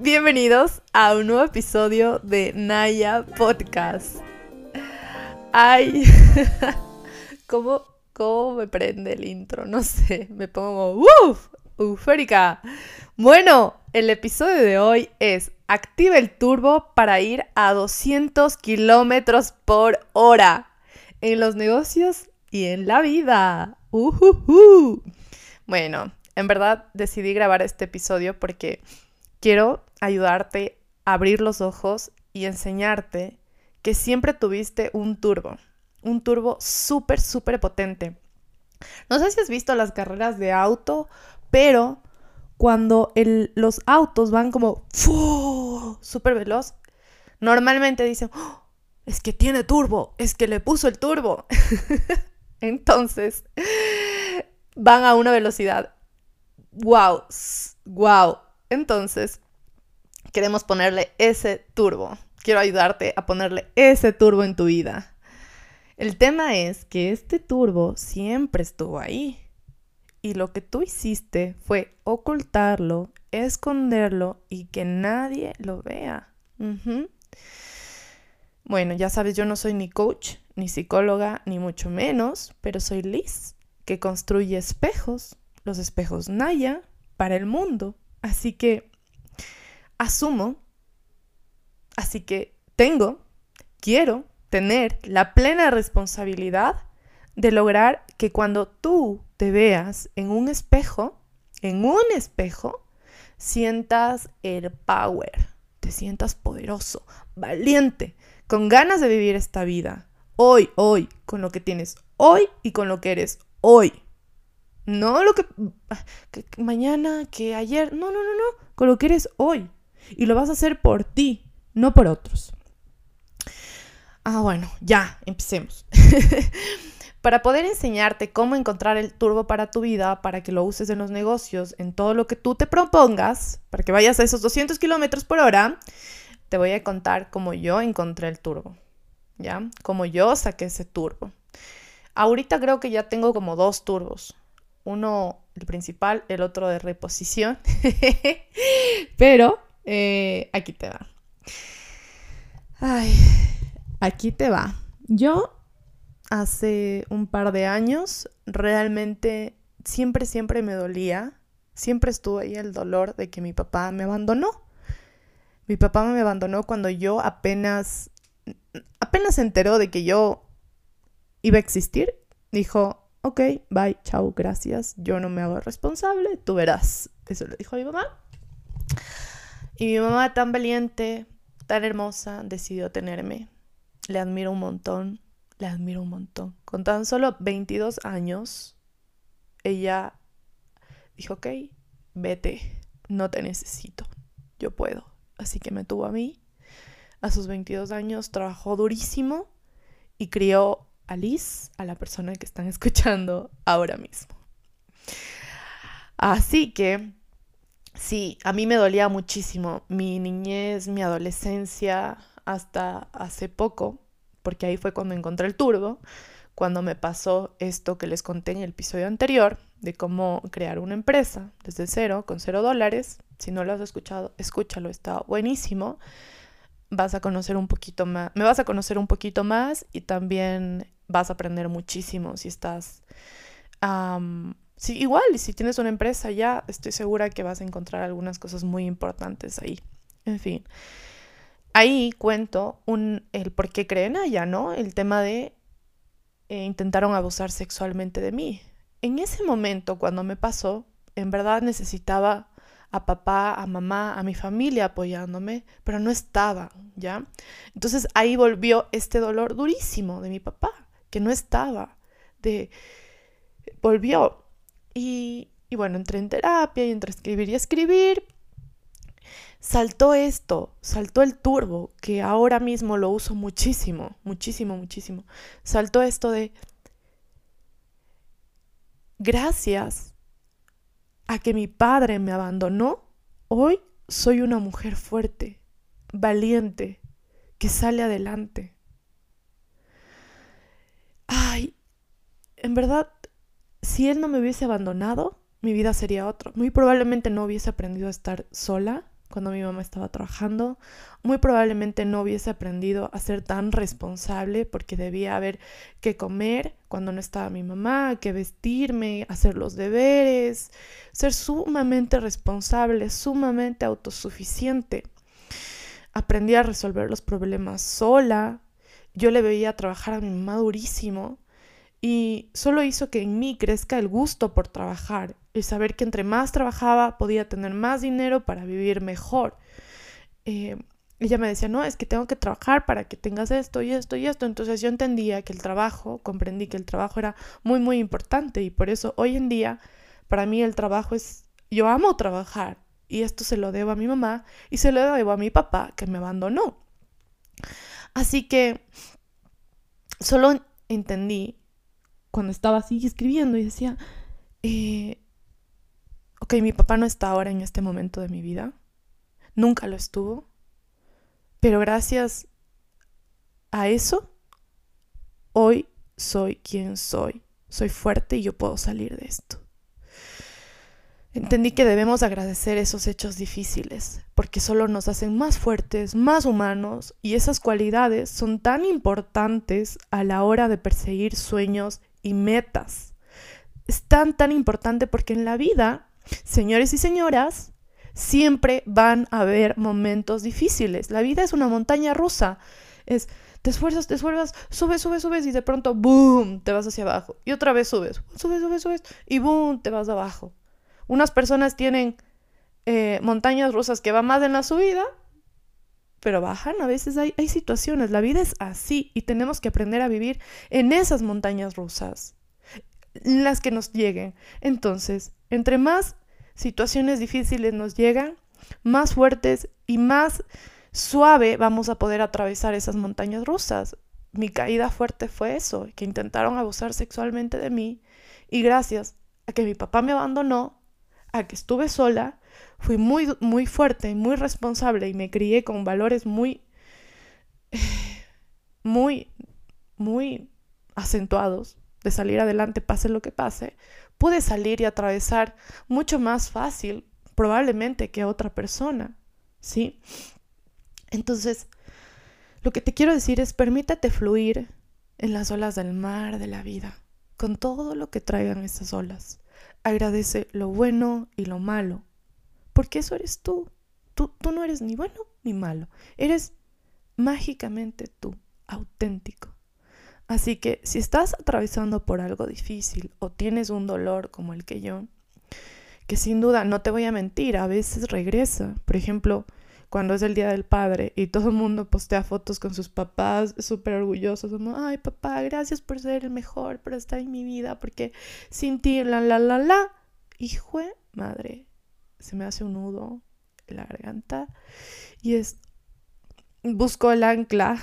Bienvenidos a un nuevo episodio de Naya Podcast. Ay, ¿cómo, ¿cómo me prende el intro? No sé, me pongo ¡Uf! eufórica. Bueno, el episodio de hoy es Activa el turbo para ir a 200 kilómetros por hora en los negocios y en la vida. Uh Bueno, en verdad decidí grabar este episodio porque quiero ayudarte a abrir los ojos y enseñarte que siempre tuviste un turbo, un turbo súper, súper potente. No sé si has visto las carreras de auto, pero cuando los autos van como súper veloz, normalmente dicen, oh, es que tiene turbo, es que le puso el turbo. Entonces, van a una velocidad. ¡Wow! ¡Wow! Entonces, queremos ponerle ese turbo. Quiero ayudarte a ponerle ese turbo en tu vida. El tema es que este turbo siempre estuvo ahí. Y lo que tú hiciste fue ocultarlo, esconderlo y que nadie lo vea. Bueno, ya sabes, yo no soy ni coach, ni psicóloga, ni mucho menos, pero soy Liz, que construye espejos, los espejos Naya, para el mundo. Así que asumo, así que tengo, quiero tener la plena responsabilidad de lograr que cuando tú te veas en un espejo, en un espejo, sientas el power, te sientas poderoso, valiente, con ganas de vivir esta vida, hoy, hoy, con lo que tienes hoy y con lo que eres hoy. No lo que, mañana, que ayer, no, no, no, no, con lo que eres hoy. Y lo vas a hacer por ti, no por otros. Ah, bueno, ya, empecemos. para poder enseñarte cómo encontrar el turbo para tu vida, para que lo uses en los negocios, en todo lo que tú te propongas, para que vayas a esos 200 kilómetros por hora, te voy a contar cómo yo encontré el turbo, ¿ya? Cómo yo saqué ese turbo. Ahorita creo que ya tengo como dos turbos uno el principal, el otro de reposición. Pero eh, aquí te va. Ay, aquí te va. Yo hace un par de años realmente siempre, siempre me dolía. Siempre estuvo ahí el dolor de que mi papá me abandonó. Mi papá me abandonó cuando yo apenas, apenas se enteró de que yo iba a existir. Dijo, ok, bye, chao, gracias, yo no me hago responsable, tú verás. Eso le dijo mi mamá. Y mi mamá tan valiente, tan hermosa, decidió tenerme. Le admiro un montón, le admiro un montón. Con tan solo 22 años, ella dijo, ok, vete, no te necesito, yo puedo. Así que me tuvo a mí. A sus 22 años trabajó durísimo y crió a Liz, a la persona que están escuchando ahora mismo. Así que, sí, a mí me dolía muchísimo mi niñez, mi adolescencia, hasta hace poco, porque ahí fue cuando encontré el turbo, cuando me pasó esto que les conté en el episodio anterior, de cómo crear una empresa desde cero, con cero dólares. Si no lo has escuchado, escúchalo, está buenísimo vas a conocer un poquito más, me vas a conocer un poquito más y también vas a aprender muchísimo si estás... sí, igual, si tienes una empresa ya, estoy segura que vas a encontrar algunas cosas muy importantes ahí. En fin, ahí cuento un, el por qué creen allá, ¿no? El tema de eh, intentaron abusar sexualmente de mí. En ese momento, cuando me pasó, en verdad necesitaba a papá, a mamá, a mi familia apoyándome, pero no estaba, ¿ya? Entonces ahí volvió este dolor durísimo de mi papá que no estaba, de volvió. Y, y bueno, entré en terapia y entre escribir y escribir, saltó esto, saltó el turbo, que ahora mismo lo uso muchísimo, muchísimo, muchísimo. Saltó esto de, gracias a que mi padre me abandonó, hoy soy una mujer fuerte, valiente, que sale adelante. ay, en verdad, si él no me hubiese abandonado, mi vida sería otra. Muy probablemente no hubiese aprendido a estar sola cuando mi mamá estaba trabajando, muy probablemente no hubiese aprendido a ser tan responsable porque debía haber que comer cuando no estaba mi mamá, que vestirme, hacer los deberes, ser sumamente responsable, sumamente autosuficiente. Aprendí a resolver los problemas sola. Yo le veía trabajar a mi mamá durísimo y solo hizo que en mí crezca el gusto por trabajar, el saber que entre más trabajaba podía tener más dinero para vivir mejor. Eh, ella me decía, no, es que tengo que trabajar para que tengas esto y esto y esto. Entonces yo entendía que el trabajo, comprendí que el trabajo era muy, muy importante y por eso hoy en día para mí el trabajo es, yo amo trabajar y esto se lo debo a mi mamá y se lo debo a mi papá que me abandonó. Así que solo entendí cuando estaba así escribiendo y decía, eh, ok, mi papá no está ahora en este momento de mi vida, nunca lo estuvo, pero gracias a eso, hoy soy quien soy, soy fuerte y yo puedo salir de esto. Entendí que debemos agradecer esos hechos difíciles, porque solo nos hacen más fuertes, más humanos, y esas cualidades son tan importantes a la hora de perseguir sueños y metas. Es tan, tan importante porque en la vida, señores y señoras, siempre van a haber momentos difíciles. La vida es una montaña rusa. Es, te esfuerzas, te esfuerzas, subes, subes, subes y de pronto, ¡boom!, te vas hacia abajo. Y otra vez subes, subes, subes, subes y ¡boom!, te vas abajo. Unas personas tienen eh, montañas rusas que van más en la subida, pero bajan. A veces hay, hay situaciones, la vida es así y tenemos que aprender a vivir en esas montañas rusas, las que nos lleguen. Entonces, entre más situaciones difíciles nos llegan, más fuertes y más suave vamos a poder atravesar esas montañas rusas. Mi caída fuerte fue eso, que intentaron abusar sexualmente de mí y gracias a que mi papá me abandonó, a que estuve sola, fui muy, muy fuerte, muy responsable y me crié con valores muy, muy, muy acentuados de salir adelante, pase lo que pase, pude salir y atravesar mucho más fácil, probablemente, que otra persona, ¿sí? Entonces, lo que te quiero decir es, permítete fluir en las olas del mar, de la vida, con todo lo que traigan esas olas. Agradece lo bueno y lo malo, porque eso eres tú. Tú, tú no eres ni bueno ni malo. Eres mágicamente tú, auténtico. Así que si estás atravesando por algo difícil o tienes un dolor como el que yo, que sin duda no te voy a mentir, a veces regresa. Por ejemplo, cuando es el Día del Padre y todo el mundo postea fotos con sus papás súper orgullosos, como, ay papá, gracias por ser el mejor, por estar en mi vida, porque sin ti, la, la, la, la, hijo madre, se me hace un nudo en la garganta y es, busco el ancla,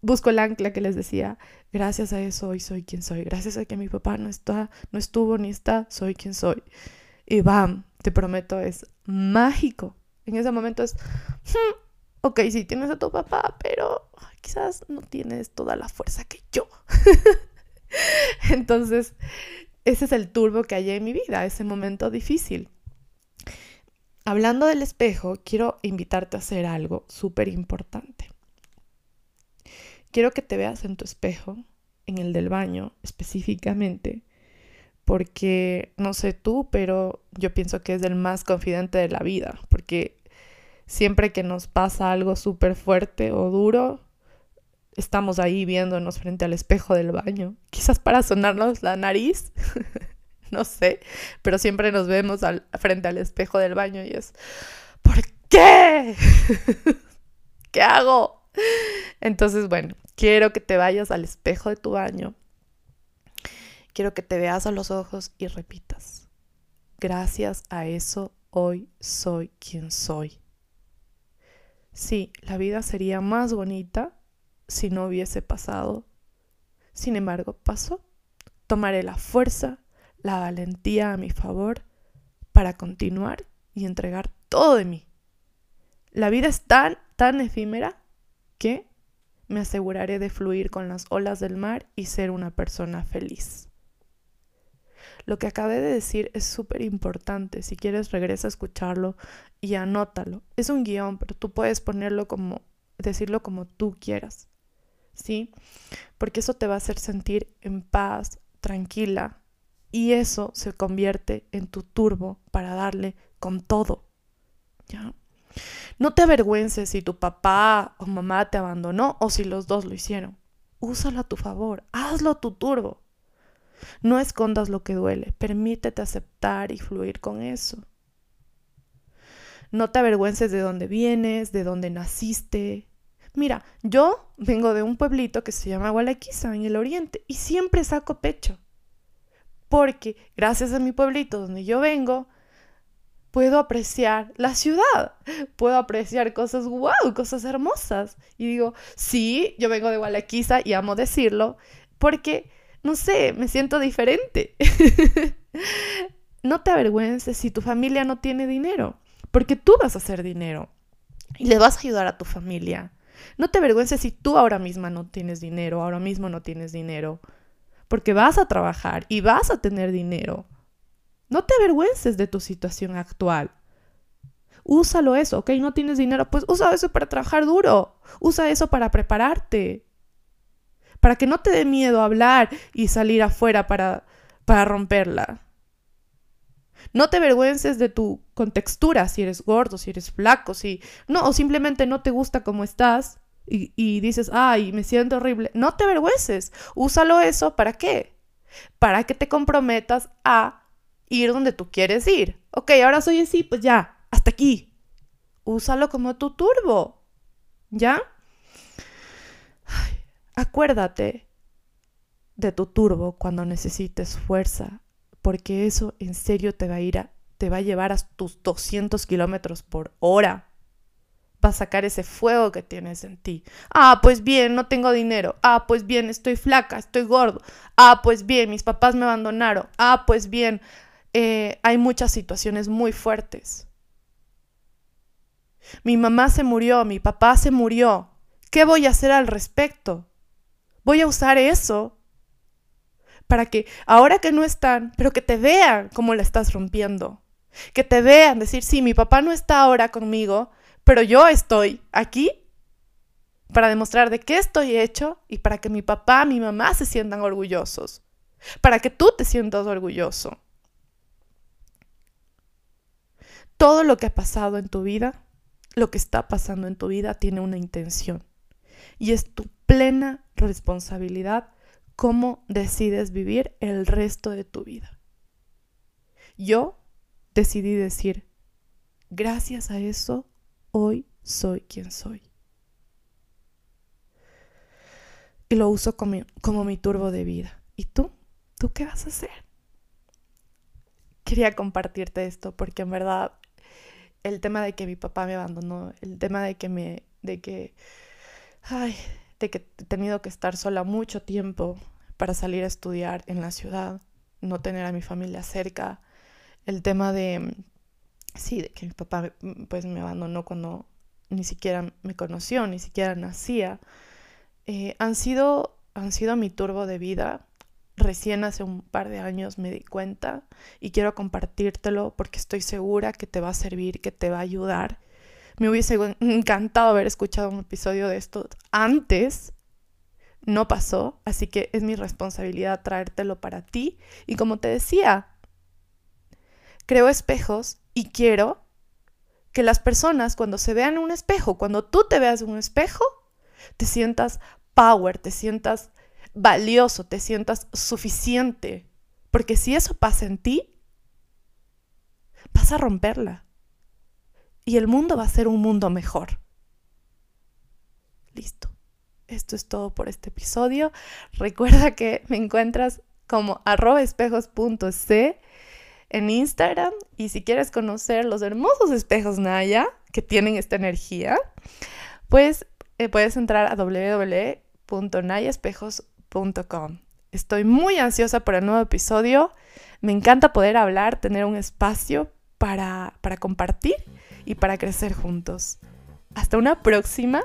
busco el ancla que les decía, gracias a eso hoy soy quien soy, gracias a que mi papá no está, no estuvo ni está, soy quien soy. Y bam, te prometo, es mágico. En ese momento es, hmm, ok, sí tienes a tu papá, pero quizás no tienes toda la fuerza que yo. Entonces, ese es el turbo que hay en mi vida, ese momento difícil. Hablando del espejo, quiero invitarte a hacer algo súper importante. Quiero que te veas en tu espejo, en el del baño específicamente, porque no sé tú, pero yo pienso que es el más confidente de la vida, porque siempre que nos pasa algo súper fuerte o duro, estamos ahí viéndonos frente al espejo del baño, quizás para sonarnos la nariz, no sé, pero siempre nos vemos frente al espejo del baño y es, ¿por qué? ¿Qué hago? Entonces, bueno, quiero que te vayas al espejo de tu baño, quiero que te veas a los ojos y repitas, gracias a eso hoy soy quien soy. Sí, la vida sería más bonita si no hubiese pasado. Sin embargo, pasó. Tomaré la fuerza la valentía a mi favor para continuar y entregar todo de mí. La vida es tan, tan efímera que me aseguraré de fluir con las olas del mar y ser una persona feliz. Lo que acabé de decir es súper importante. Si quieres, regresa a escucharlo y anótalo. Es un guion, pero tú puedes ponerlo como, decirlo como tú quieras. ¿Sí? Porque eso te va a hacer sentir en paz, tranquila. Y eso se convierte en tu turbo para darle con todo. ¿Ya? No te avergüences si tu papá o mamá te abandonó o si los dos lo hicieron. Úsalo a tu favor, hazlo tu turbo. No escondas lo que duele, permítete aceptar y fluir con eso. No te avergüences de dónde vienes, de dónde naciste. Mira, yo vengo de un pueblito que se llama Gualaquiza, en el oriente, y siempre saco pecho. Porque gracias a mi pueblito donde yo vengo, puedo apreciar la ciudad, puedo apreciar cosas wow, cosas hermosas. Y digo, sí, yo vengo de Gualaquiza y amo decirlo, porque no sé, me siento diferente. no te avergüences si tu familia no tiene dinero, porque tú vas a hacer dinero y le vas a ayudar a tu familia. No te avergüences si tú ahora misma no tienes dinero, ahora mismo no tienes dinero, porque vas a trabajar y vas a tener dinero. No te avergüences de tu situación actual. Úsalo eso, ¿ok? No tienes dinero, pues usa eso para trabajar duro. Usa eso para prepararte para que no te dé miedo hablar y salir afuera para, para romperla. No te avergüences de tu contextura, si eres gordo, si eres flaco, si no, o simplemente no te gusta como estás y, dices, ay, me siento horrible. No te avergüences. Úsalo eso, ¿para qué? Para que te comprometas a ir donde tú quieres ir. Ok, ahora soy así, pues ya, hasta aquí. Úsalo como tu turbo. ¿Ya? Acuérdate de tu turbo cuando necesites fuerza, porque eso en serio te va a ir a, te va a llevar a tus 200 kilómetros por hora. Va a sacar ese fuego que tienes en ti. Ah, pues bien, no tengo dinero. Ah, pues bien, estoy flaca, estoy gordo. Ah, pues bien, mis papás me abandonaron. Ah, pues bien, eh, hay muchas situaciones muy fuertes. Mi mamá se murió, mi papá se murió. ¿Qué voy a hacer al respecto? Voy a usar eso para que ahora que no están, pero que te vean cómo la estás rompiendo. Que te vean decir, sí, mi papá no está ahora conmigo, pero yo estoy aquí para demostrar de qué estoy hecho y para que mi papá, mi mamá se sientan orgullosos. Para que tú te sientas orgulloso. Todo lo que ha pasado en tu vida, lo que está pasando en tu vida, tiene una intención. Y es tu plena responsabilidad cómo decides vivir el resto de tu vida. Yo decidí decir, gracias a eso, hoy soy quien soy. Y lo uso como, como mi turbo de vida. ¿Y tú? ¿Tú qué vas a hacer? Quería compartirte esto porque en verdad el tema de que mi papá me abandonó, el tema de que me, de que, ay, de que he tenido que estar sola mucho tiempo para salir a estudiar en la ciudad, no tener a mi familia cerca, el tema de, sí, de que mi papá pues me abandonó cuando ni siquiera me conoció, ni siquiera nacía, eh, han, sido, han sido mi turbo de vida. Recién hace un par de años me di cuenta y quiero compartírtelo porque estoy segura que te va a servir, que te va a ayudar me hubiese encantado haber escuchado un episodio de esto antes. No pasó, así que es mi responsabilidad traértelo para ti. Y como te decía, creo espejos y quiero que las personas cuando se vean en un espejo, cuando tú te veas en un espejo, te sientas power, te sientas valioso, te sientas suficiente. Porque si eso pasa en ti, vas a romperla y el mundo va a ser un mundo mejor. Listo. Esto es todo por este episodio. Recuerda que me encuentras como arroba espejos.c en Instagram y si quieres conocer los hermosos espejos Naya que tienen esta energía, pues eh, puedes entrar a www.nayaespejos.com. Estoy muy ansiosa por el nuevo episodio. Me encanta poder hablar, tener un espacio para, para compartir y para crecer juntos. Hasta una próxima